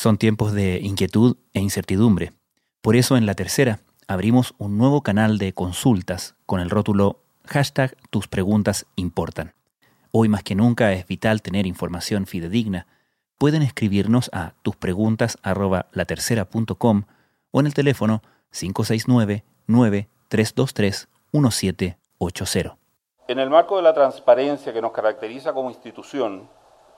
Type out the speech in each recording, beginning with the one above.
Son tiempos de inquietud e incertidumbre. Por eso en la tercera abrimos un nuevo canal de consultas con el rótulo hashtag tus preguntas importan. Hoy más que nunca es vital tener información fidedigna. Pueden escribirnos a tuspreguntas.latercera.com o en el teléfono 569-9323-1780. En el marco de la transparencia que nos caracteriza como institución,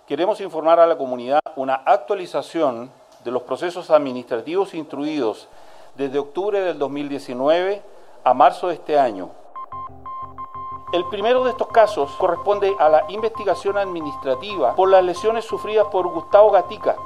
queremos informar a la comunidad una actualización de los procesos administrativos instruidos desde octubre del 2019 a marzo de este año. El primero de estos casos corresponde a la investigación administrativa por las lesiones sufridas por Gustavo Gatica,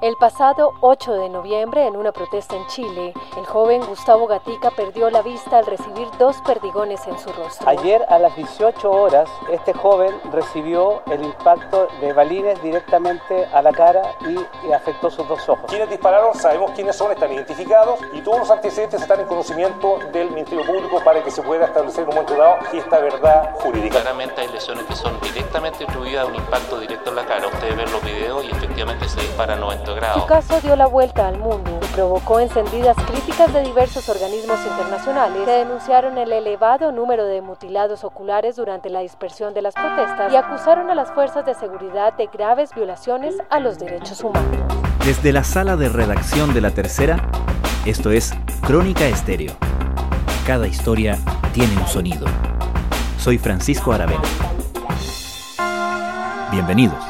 el pasado 8 de noviembre, en una protesta en Chile, el joven Gustavo Gatica perdió la vista al recibir dos perdigones en su rostro. Ayer a las 18 horas, este joven recibió el impacto de balines directamente a la cara y, afectó sus dos ojos. Quienes dispararon, sabemos quiénes son, están identificados y todos los antecedentes están en conocimiento del Ministerio Público para que se pueda establecer en un momento dado esta verdad jurídica. Claramente hay lesiones que son directamente atribuidas a un impacto directo en la cara. Ustedes ven los videos y efectivamente se dispara 90 su caso dio la vuelta al mundo y provocó encendidas críticas de diversos organismos internacionales que denunciaron el elevado número de mutilados oculares durante la dispersión de las protestas y acusaron a las fuerzas de seguridad de graves violaciones a los derechos humanos. Desde la sala de redacción de la tercera, esto es Crónica Estéreo. Cada historia tiene un sonido. Soy Francisco Aravena. Bienvenidos.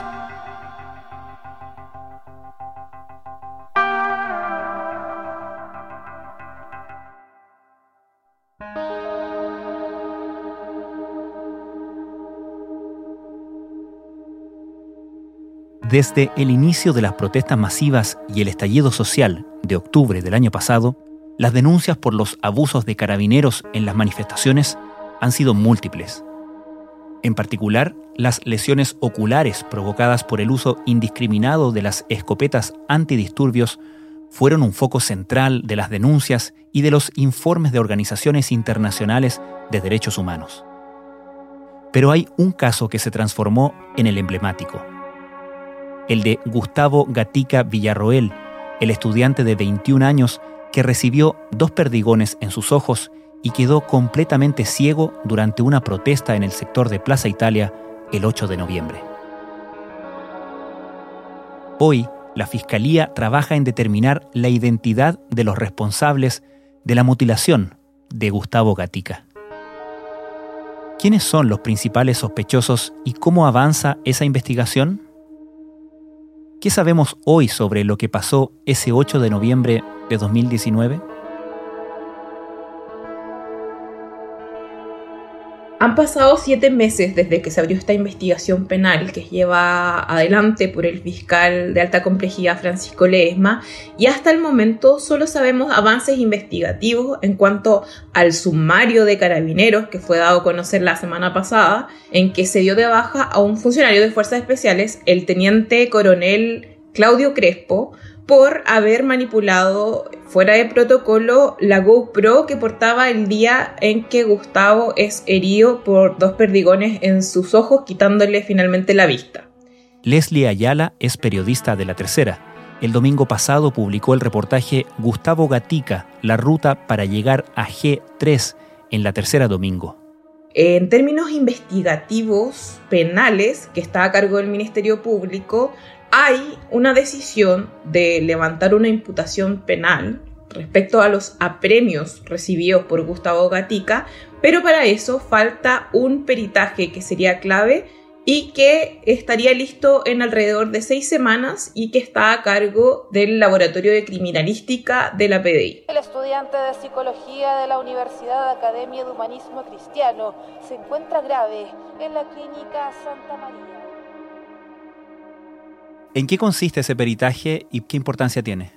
Desde el inicio de las protestas masivas y el estallido social de octubre del año pasado, las denuncias por los abusos de carabineros en las manifestaciones han sido múltiples. En particular, las lesiones oculares provocadas por el uso indiscriminado de las escopetas antidisturbios fueron un foco central de las denuncias y de los informes de organizaciones internacionales de derechos humanos. Pero hay un caso que se transformó en el emblemático el de Gustavo Gatica Villarroel, el estudiante de 21 años que recibió dos perdigones en sus ojos y quedó completamente ciego durante una protesta en el sector de Plaza Italia el 8 de noviembre. Hoy, la Fiscalía trabaja en determinar la identidad de los responsables de la mutilación de Gustavo Gatica. ¿Quiénes son los principales sospechosos y cómo avanza esa investigación? ¿Qué sabemos hoy sobre lo que pasó ese 8 de noviembre de 2019? Han pasado siete meses desde que se abrió esta investigación penal que lleva adelante por el fiscal de alta complejidad Francisco Leesma y hasta el momento solo sabemos avances investigativos en cuanto al sumario de carabineros que fue dado a conocer la semana pasada en que se dio de baja a un funcionario de fuerzas especiales, el teniente coronel Claudio Crespo, por haber manipulado fuera de protocolo la GoPro que portaba el día en que Gustavo es herido por dos perdigones en sus ojos, quitándole finalmente la vista. Leslie Ayala es periodista de La Tercera. El domingo pasado publicó el reportaje Gustavo Gatica, la ruta para llegar a G3 en La Tercera Domingo. En términos investigativos penales, que está a cargo del Ministerio Público, hay una decisión de levantar una imputación penal respecto a los apremios recibidos por Gustavo Gatica, pero para eso falta un peritaje que sería clave y que estaría listo en alrededor de seis semanas y que está a cargo del Laboratorio de Criminalística de la PDI. El estudiante de Psicología de la Universidad Academia de Humanismo Cristiano se encuentra grave en la Clínica Santa María. ¿En qué consiste ese peritaje y qué importancia tiene?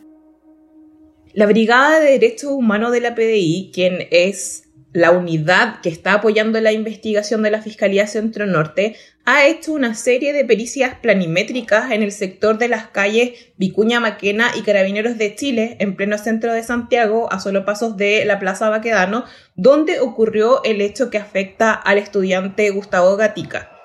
La Brigada de Derechos Humanos de la PDI, quien es la unidad que está apoyando la investigación de la Fiscalía Centro Norte, ha hecho una serie de pericias planimétricas en el sector de las calles Vicuña Maquena y Carabineros de Chile, en pleno centro de Santiago, a solo pasos de la Plaza Baquedano, donde ocurrió el hecho que afecta al estudiante Gustavo Gatica.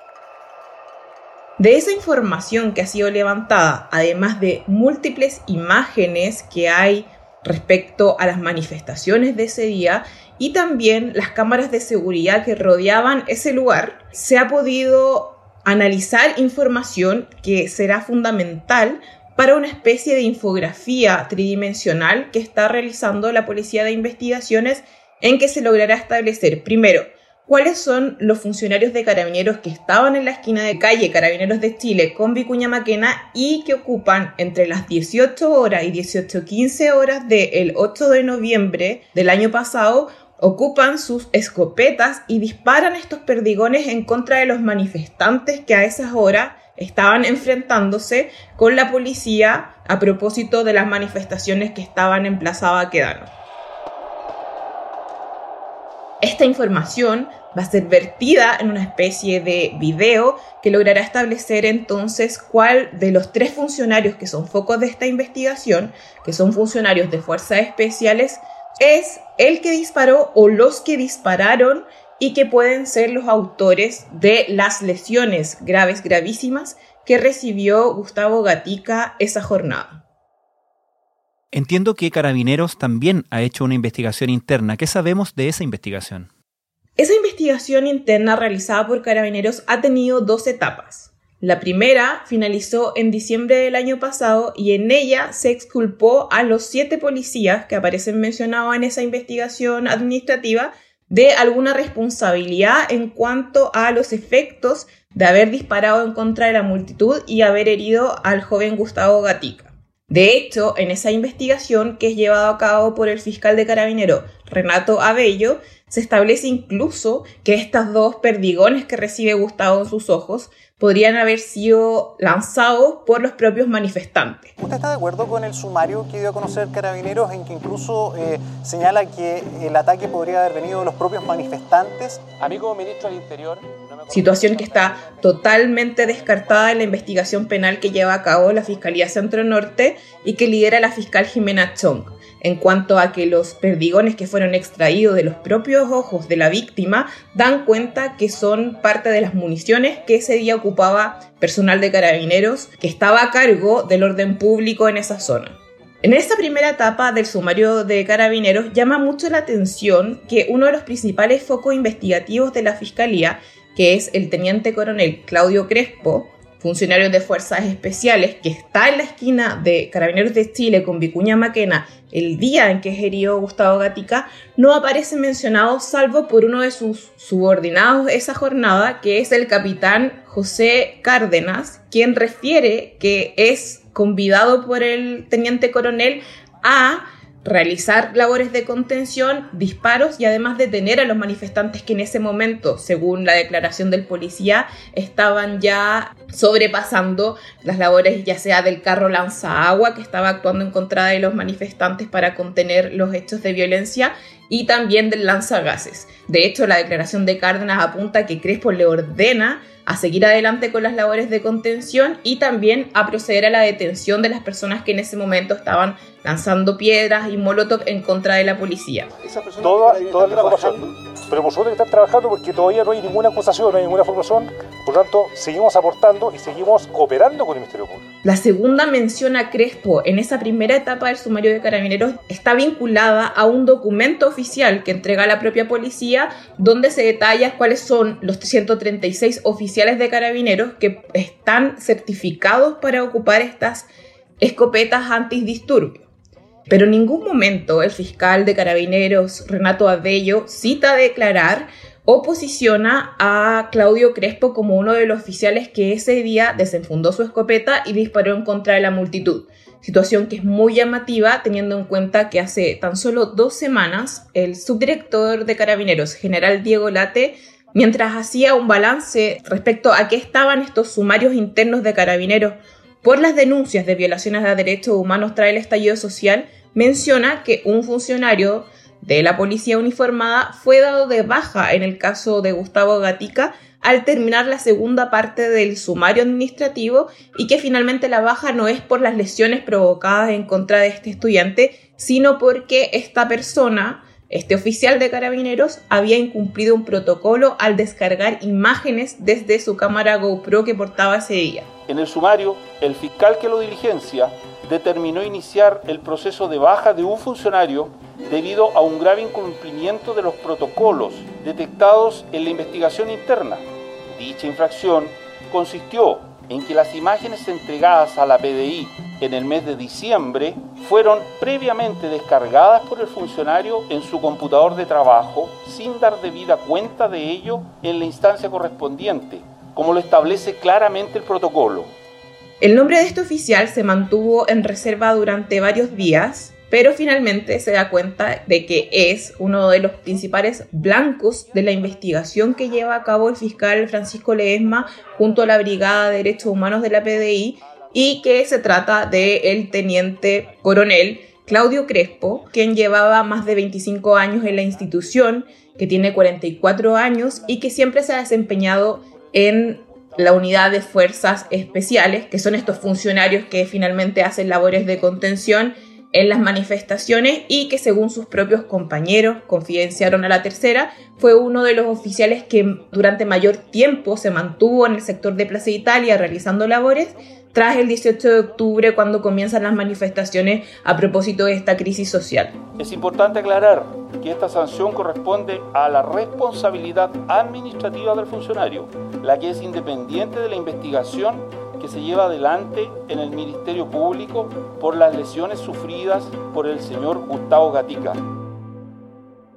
De esa información que ha sido levantada, además de múltiples imágenes que hay respecto a las manifestaciones de ese día y también las cámaras de seguridad que rodeaban ese lugar, se ha podido analizar información que será fundamental para una especie de infografía tridimensional que está realizando la Policía de Investigaciones en que se logrará establecer, primero, cuáles son los funcionarios de carabineros que estaban en la esquina de calle Carabineros de Chile con Vicuña Maquena y que ocupan entre las 18 horas y 18.15 horas del 8 de noviembre del año pasado ocupan sus escopetas y disparan estos perdigones en contra de los manifestantes que a esas horas estaban enfrentándose con la policía a propósito de las manifestaciones que estaban en Plaza. Esta información va a ser vertida en una especie de video que logrará establecer entonces cuál de los tres funcionarios que son focos de esta investigación, que son funcionarios de fuerzas especiales, es el que disparó o los que dispararon y que pueden ser los autores de las lesiones graves, gravísimas que recibió Gustavo Gatica esa jornada. Entiendo que Carabineros también ha hecho una investigación interna. ¿Qué sabemos de esa investigación? Esa investigación interna realizada por Carabineros ha tenido dos etapas. La primera finalizó en diciembre del año pasado y en ella se exculpó a los siete policías que aparecen mencionados en esa investigación administrativa de alguna responsabilidad en cuanto a los efectos de haber disparado en contra de la multitud y haber herido al joven Gustavo Gatica. De hecho, en esa investigación que es llevada a cabo por el fiscal de carabinero Renato Abello, se establece incluso que estos dos perdigones que recibe Gustavo en sus ojos podrían haber sido lanzados por los propios manifestantes. ¿Usted está de acuerdo con el sumario que dio a conocer Carabineros en que incluso eh, señala que el ataque podría haber venido de los propios manifestantes? A mí como ministro del Interior situación que está totalmente descartada en la investigación penal que lleva a cabo la Fiscalía Centro Norte y que lidera la fiscal Jimena Chong, en cuanto a que los perdigones que fueron extraídos de los propios ojos de la víctima dan cuenta que son parte de las municiones que ese día ocupaba personal de carabineros que estaba a cargo del orden público en esa zona. En esta primera etapa del sumario de carabineros llama mucho la atención que uno de los principales focos investigativos de la Fiscalía que es el teniente coronel Claudio Crespo, funcionario de Fuerzas Especiales, que está en la esquina de Carabineros de Chile con Vicuña Maquena el día en que es herido Gustavo Gatica, no aparece mencionado salvo por uno de sus subordinados esa jornada, que es el capitán José Cárdenas, quien refiere que es convidado por el teniente coronel a realizar labores de contención, disparos y además detener a los manifestantes que en ese momento, según la declaración del policía, estaban ya sobrepasando las labores ya sea del carro lanza agua que estaba actuando en contra de los manifestantes para contener los hechos de violencia y también del lanzagases. De hecho, la declaración de Cárdenas apunta que Crespo le ordena a seguir adelante con las labores de contención y también a proceder a la detención de las personas que en ese momento estaban lanzando piedras y molotov en contra de la policía. Toda, toda la información pero por suerte que están trabajando porque todavía no hay ninguna acusación, no hay ninguna formación, por lo tanto seguimos aportando y seguimos cooperando con el Ministerio Público. La segunda mención a Crespo en esa primera etapa del sumario de carabineros está vinculada a un documento oficial que entrega la propia policía donde se detalla cuáles son los 136 oficiales de carabineros que están certificados para ocupar estas escopetas antidisturbios. Pero en ningún momento el fiscal de carabineros Renato Abello cita declarar o posiciona a Claudio Crespo como uno de los oficiales que ese día desenfundó su escopeta y disparó en contra de la multitud. Situación que es muy llamativa teniendo en cuenta que hace tan solo dos semanas el subdirector de carabineros, general Diego Late, mientras hacía un balance respecto a qué estaban estos sumarios internos de carabineros por las denuncias de violaciones a derechos humanos tras el estallido social, menciona que un funcionario de la policía uniformada fue dado de baja en el caso de Gustavo Gatica al terminar la segunda parte del sumario administrativo y que finalmente la baja no es por las lesiones provocadas en contra de este estudiante, sino porque esta persona Este oficial de carabineros había incumplido un protocolo al descargar imágenes desde su cámara GoPro que portaba ese día. En el sumario, el fiscal que lo diligencia determinó iniciar el proceso de baja de un funcionario debido a un grave incumplimiento de los protocolos detectados en la investigación interna. Dicha infracción consistió en que las imágenes entregadas a la PDI en el mes de diciembre fueron previamente descargadas por el funcionario en su computador de trabajo sin dar debida cuenta de ello en la instancia correspondiente, como lo establece claramente el protocolo. El nombre de este oficial se mantuvo en reserva durante varios días, pero finalmente se da cuenta de que es uno de los principales blancos de la investigación que lleva a cabo el fiscal Francisco Ledesma junto a la Brigada de Derechos Humanos de la PDI y que se trata del el teniente coronel Claudio Crespo, quien llevaba más de 25 años en la institución, que tiene 44 años y que siempre se ha desempeñado en la unidad de fuerzas especiales, que son estos funcionarios que finalmente hacen labores de contención en las manifestaciones y que según sus propios compañeros confidenciaron a la tercera, fue uno de los oficiales que durante mayor tiempo se mantuvo en el sector de Plaza Italia realizando labores tras el 18 de octubre cuando comienzan las manifestaciones a propósito de esta crisis social. Es importante aclarar que esta sanción corresponde a la responsabilidad administrativa del funcionario, la que es independiente de la investigación que se lleva adelante en el Ministerio Público por las lesiones sufridas por el señor Gustavo Gatica.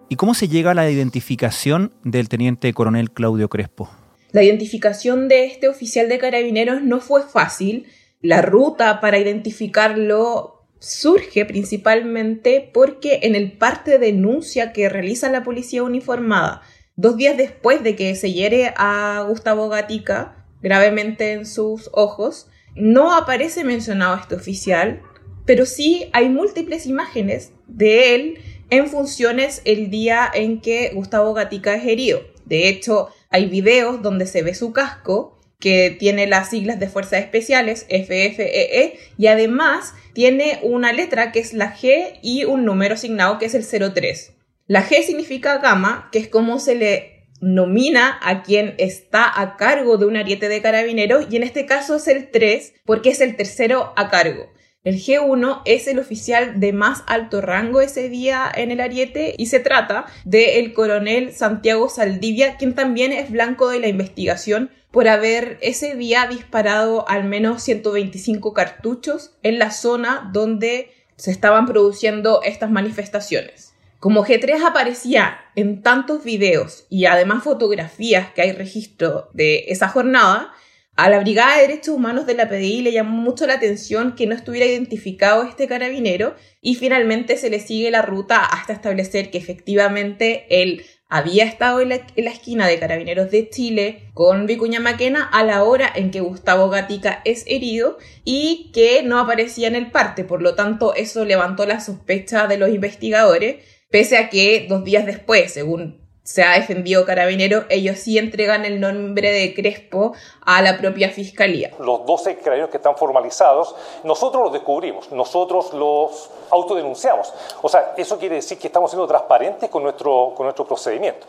¿Y cómo se llega a la identificación del teniente coronel Claudio Crespo? La identificación de este oficial de carabineros no fue fácil. La ruta para identificarlo surge principalmente porque en el parte de denuncia que realiza la policía uniformada, dos días después de que se hiere a Gustavo Gatica gravemente en sus ojos, no aparece mencionado este oficial, pero sí hay múltiples imágenes de él en funciones el día en que Gustavo Gatica es herido. De hecho, hay videos donde se ve su casco que tiene las siglas de Fuerzas Especiales, FFEE, e, y además tiene una letra que es la G y un número asignado que es el 03. La G significa gama, que es como se le nomina a quien está a cargo de un ariete de carabineros, y en este caso es el 3 porque es el tercero a cargo. El G1 es el oficial de más alto rango ese día en el Ariete y se trata del coronel Santiago Saldivia, quien también es blanco de la investigación por haber ese día disparado al menos 125 cartuchos en la zona donde se estaban produciendo estas manifestaciones. Como G3 aparecía en tantos videos y además fotografías que hay registro de esa jornada, a la Brigada de Derechos Humanos de la PDI le llamó mucho la atención que no estuviera identificado este carabinero y finalmente se le sigue la ruta hasta establecer que efectivamente él había estado en la, esquina de Carabineros de Chile con Vicuña Maquena a la hora en que Gustavo Gatica es herido y que no aparecía en el parte. Por lo tanto, eso levantó la sospecha de los investigadores, pese a que dos días después, según se ha defendido Carabinero, ellos sí entregan el nombre de Crespo a la propia fiscalía. Los 12 carabineros que están formalizados, nosotros los descubrimos, nosotros los autodenunciamos. O sea, eso quiere decir que estamos siendo transparentes con nuestro, con nuestro procedimiento.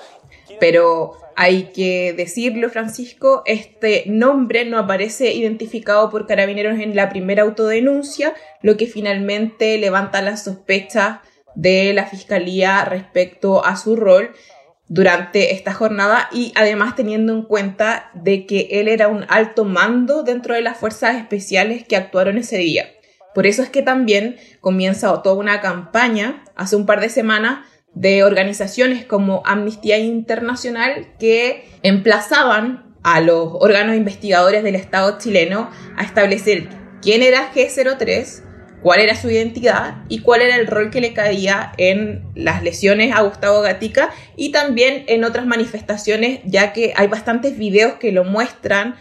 Pero hay que decirlo, Francisco, este nombre no aparece identificado por carabineros en la primera autodenuncia, lo que finalmente levanta las sospechas de la fiscalía respecto a su rol durante esta jornada y además teniendo en cuenta de que él era un alto mando dentro de las fuerzas especiales que actuaron ese día. Por eso es que también comienza toda una campaña hace un par de semanas de organizaciones como Amnistía Internacional que emplazaban a los órganos investigadores del Estado chileno a establecer quién era G03, cuál era su identidad y cuál era el rol que le caía en las lesiones a Gustavo Gatica y también en otras manifestaciones, ya que hay bastantes videos que lo muestran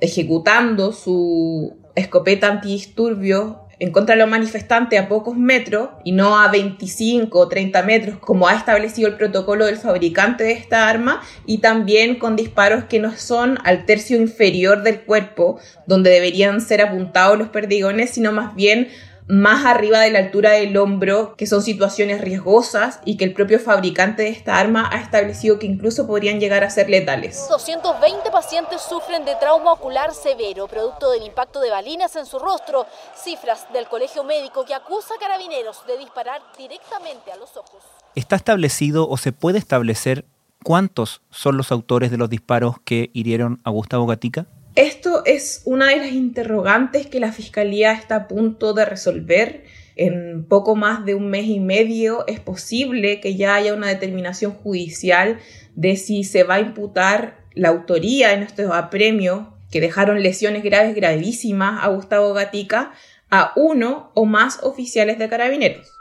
ejecutando su escopeta antidisturbios en contra de los manifestantes a pocos metros y no a 25 o 30 metros como ha establecido el protocolo del fabricante de esta arma y también con disparos que no son al tercio inferior del cuerpo donde deberían ser apuntados los perdigones sino más bien más arriba de la altura del hombro, que son situaciones riesgosas y que el propio fabricante de esta arma ha establecido que incluso podrían llegar a ser letales. 220 pacientes sufren de trauma ocular severo, producto del impacto de balinas en su rostro. Cifras del colegio médico que acusa a carabineros de disparar directamente a los ojos. ¿Está establecido o se puede establecer cuántos son los autores de los disparos que hirieron a Gustavo Gatica? Esto es una de las interrogantes que la Fiscalía está a punto de resolver. En poco más de un mes y medio es posible que ya haya una determinación judicial de si se va a imputar la autoría en estos apremios que dejaron lesiones graves gravísimas a Gustavo Gatica a uno o más oficiales de carabineros.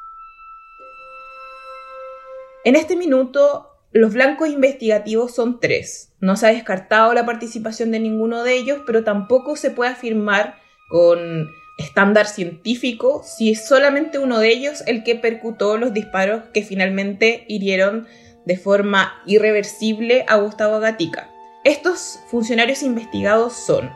En este minuto los blancos investigativos son tres. No se ha descartado la participación de ninguno de ellos, pero tampoco se puede afirmar con estándar científico si es solamente uno de ellos el que percutó los disparos que finalmente hirieron de forma irreversible a Gustavo Gatica. Estos funcionarios investigados son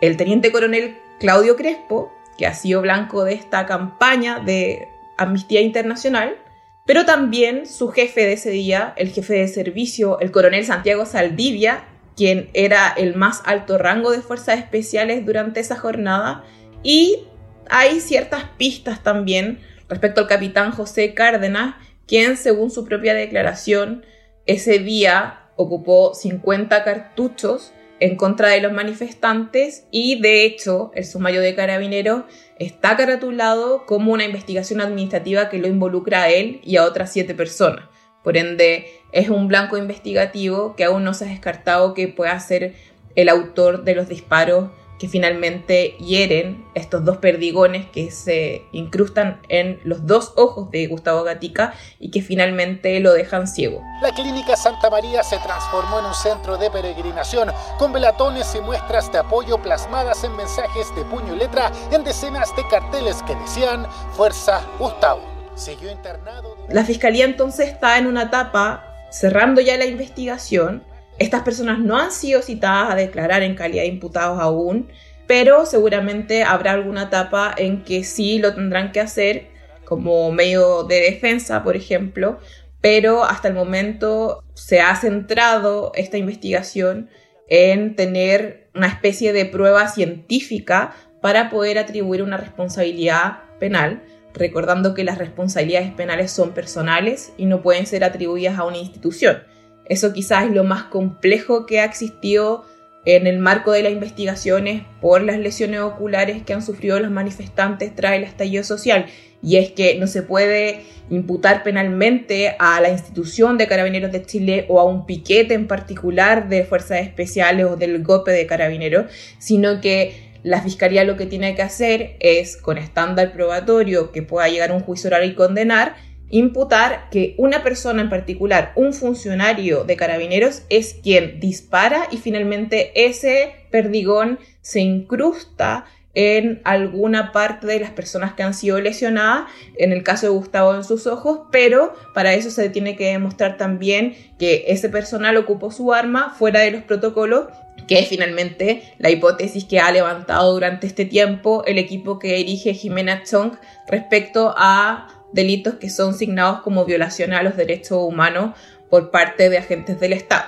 el teniente coronel Claudio Crespo, que ha sido blanco de esta campaña de Amnistía Internacional, pero también su jefe de ese día, el jefe de servicio, el coronel Santiago Saldivia, quien era el más alto rango de fuerzas especiales durante esa jornada, y hay ciertas pistas también respecto al capitán José Cárdenas, quien según su propia declaración ese día ocupó 50 cartuchos en contra de los manifestantes y de hecho el sumario de carabineros está caratulado como una investigación administrativa que lo involucra a él y a otras siete personas. Por ende, es un blanco investigativo que aún no se ha descartado que pueda ser el autor de los disparos que finalmente hieren estos dos perdigones que se incrustan en los dos ojos de Gustavo Gatica y que finalmente lo dejan ciego. La clínica Santa María se transformó en un centro de peregrinación con velatones y muestras de apoyo plasmadas en mensajes de puño y letra en decenas de carteles que decían Fuerza Gustavo. Siguió internado. La fiscalía entonces está en una etapa cerrando ya la investigación estas personas no han sido citadas a declarar en calidad de imputados aún, pero seguramente habrá alguna etapa en que sí lo tendrán que hacer como medio de defensa, por ejemplo, pero hasta el momento se ha centrado esta investigación en tener una especie de prueba científica para poder atribuir una responsabilidad penal, recordando que las responsabilidades penales son personales y no pueden ser atribuidas a una institución. Eso quizás es lo más complejo que ha existido en el marco de las investigaciones por las lesiones oculares que han sufrido los manifestantes tras el estallido social. Y es que no se puede imputar penalmente a la institución de Carabineros de Chile o a un piquete en particular de fuerzas especiales o del golpe de Carabineros, sino que la Fiscalía lo que tiene que hacer es, con estándar probatorio que pueda llegar a un juicio oral y condenar, imputar que una persona en particular, un funcionario de carabineros, es quien dispara y finalmente ese perdigón se incrusta en alguna parte de las personas que han sido lesionadas, en el caso de Gustavo en sus ojos, pero para eso se tiene que demostrar también que ese personal ocupó su arma fuera de los protocolos, que es finalmente la hipótesis que ha levantado durante este tiempo el equipo que dirige Jimena Chong respecto a delitos que son signados como violación a los derechos humanos por parte de agentes del Estado.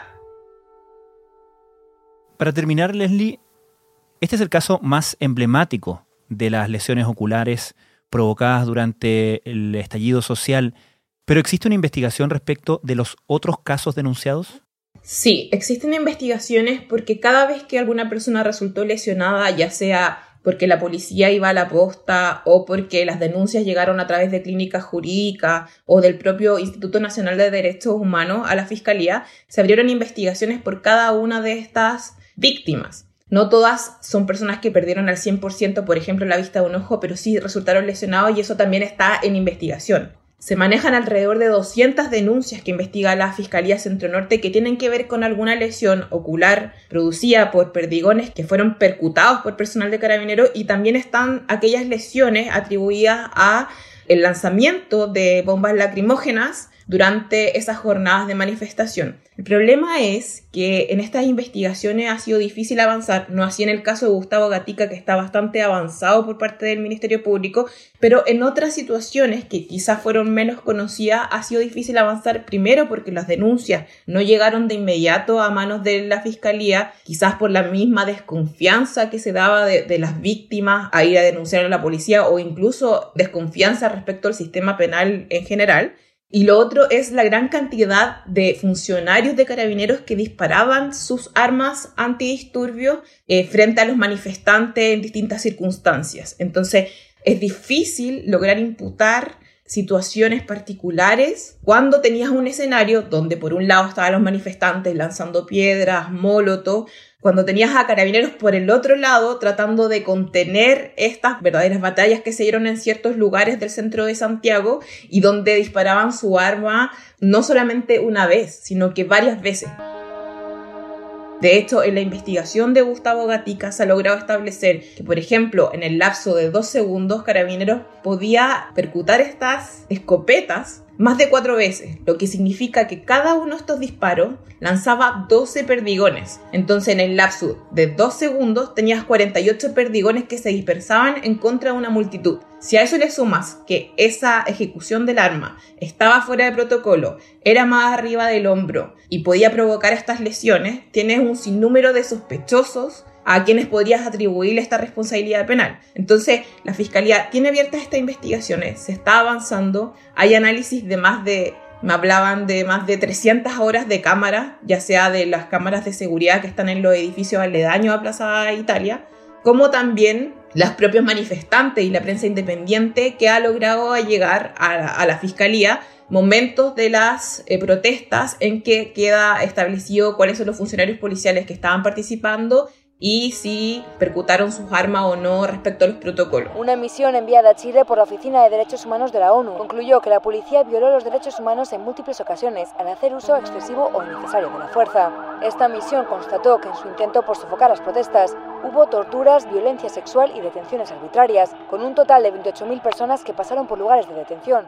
Para terminar, Leslie, este es el caso más emblemático de las lesiones oculares provocadas durante el estallido social, pero ¿existe una investigación respecto de los otros casos denunciados? Sí, existen investigaciones porque cada vez que alguna persona resultó lesionada, ya sea porque la policía iba a la posta o porque las denuncias llegaron a través de clínicas jurídicas o del propio Instituto Nacional de Derechos Humanos a la Fiscalía, se abrieron investigaciones por cada una de estas víctimas. No todas son personas que perdieron al 100%, por ejemplo, la vista de un ojo, pero sí resultaron lesionados y eso también está en investigación. Se manejan alrededor de 200 denuncias que investiga la Fiscalía Centro Norte que tienen que ver con alguna lesión ocular producida por perdigones que fueron percutados por personal de carabineros y también están aquellas lesiones atribuidas a el lanzamiento de bombas lacrimógenas durante esas jornadas de manifestación. El problema es que en estas investigaciones ha sido difícil avanzar, no así en el caso de Gustavo Gatica, que está bastante avanzado por parte del Ministerio Público, pero en otras situaciones que quizás fueron menos conocidas ha sido difícil avanzar, primero porque las denuncias no llegaron de inmediato a manos de la Fiscalía, quizás por la misma desconfianza que se daba de, de las víctimas a ir a denunciar a la policía o incluso desconfianza respecto al sistema penal en general. Y lo otro es la gran cantidad de funcionarios de carabineros que disparaban sus armas antidisturbios eh, frente a los manifestantes en distintas circunstancias. Entonces, es difícil lograr imputar situaciones particulares cuando tenías un escenario donde por un lado estaban los manifestantes lanzando piedras, molotov, cuando tenías a carabineros por el otro lado tratando de contener estas verdaderas batallas que se dieron en ciertos lugares del centro de Santiago y donde disparaban su arma no solamente una vez, sino que varias veces. De hecho, en la investigación de Gustavo Gatica se ha logrado establecer que, por ejemplo, en el lapso de dos segundos, Carabineros podía percutar estas escopetas más de cuatro veces, lo que significa que cada uno de estos disparos lanzaba 12 perdigones. Entonces en el lapso de dos segundos tenías 48 perdigones que se dispersaban en contra de una multitud. Si a eso le sumas que esa ejecución del arma estaba fuera de protocolo, era más arriba del hombro y podía provocar estas lesiones, tienes un sinnúmero de sospechosos a quienes podrías atribuir esta responsabilidad penal. Entonces, la Fiscalía tiene abiertas estas investigaciones, se está avanzando, hay análisis de más de, me hablaban de más de 300 horas de cámaras, ya sea de las cámaras de seguridad que están en los edificios aledaños a Plaza Italia, como también las propios manifestantes y la prensa independiente que ha logrado llegar a la, Fiscalía momentos de las eh, protestas en que queda establecido cuáles son los funcionarios policiales que estaban participando y si percutaron sus armas o no respecto a los protocolos. Una misión enviada a Chile por la Oficina de Derechos Humanos de la ONU concluyó que la policía violó los derechos humanos en múltiples ocasiones al hacer uso excesivo o innecesario de la fuerza. Esta misión constató que en su intento por sofocar las protestas hubo torturas, violencia sexual y detenciones arbitrarias, con un total de 28.000 personas que pasaron por lugares de detención.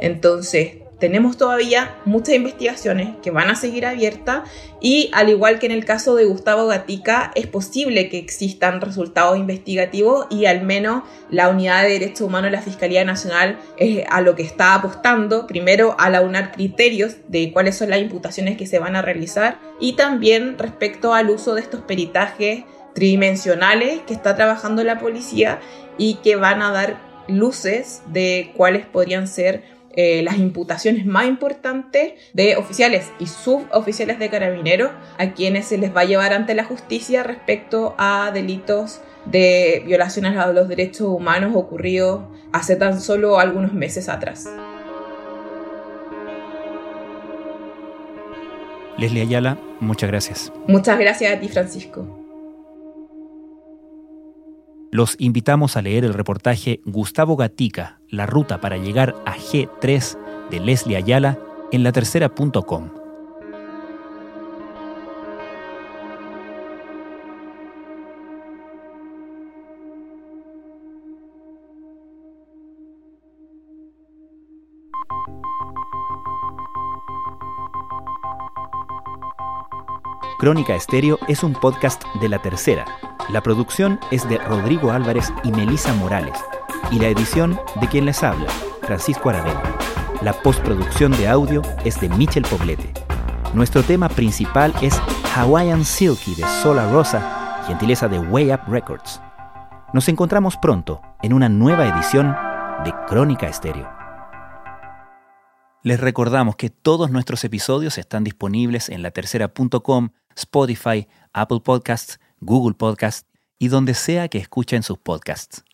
Entonces, tenemos todavía muchas investigaciones que van a seguir abiertas y al igual que en el caso de Gustavo Gatica, es posible que existan resultados investigativos y al menos la Unidad de Derechos Humanos de la Fiscalía Nacional es a lo que está apostando, primero a launar criterios de cuáles son las imputaciones que se van a realizar y también respecto al uso de estos peritajes tridimensionales que está trabajando la policía y que van a dar luces de cuáles podrían ser eh, las imputaciones más importantes de oficiales y suboficiales de carabineros a quienes se les va a llevar ante la justicia respecto a delitos de violaciones a los derechos humanos ocurridos hace tan solo algunos meses atrás. Leslie Ayala, muchas gracias. Muchas gracias a ti, Francisco. Los invitamos a leer el reportaje Gustavo Gatica, la ruta para llegar a G3 de Leslie Ayala en latercera.com. Crónica Estéreo es un podcast de La Tercera. La producción es de Rodrigo Álvarez y Melisa Morales, y la edición de quien les habla, Francisco Aravena. La postproducción de audio es de Michel Poblete. Nuestro tema principal es Hawaiian Silky de Sola Rosa, gentileza de Way Up Records. Nos encontramos pronto en una nueva edición de Crónica Estéreo. Les recordamos que todos nuestros episodios están disponibles en latercera.com Spotify, Apple Podcasts, Google Podcasts y donde sea que escuchen sus podcasts.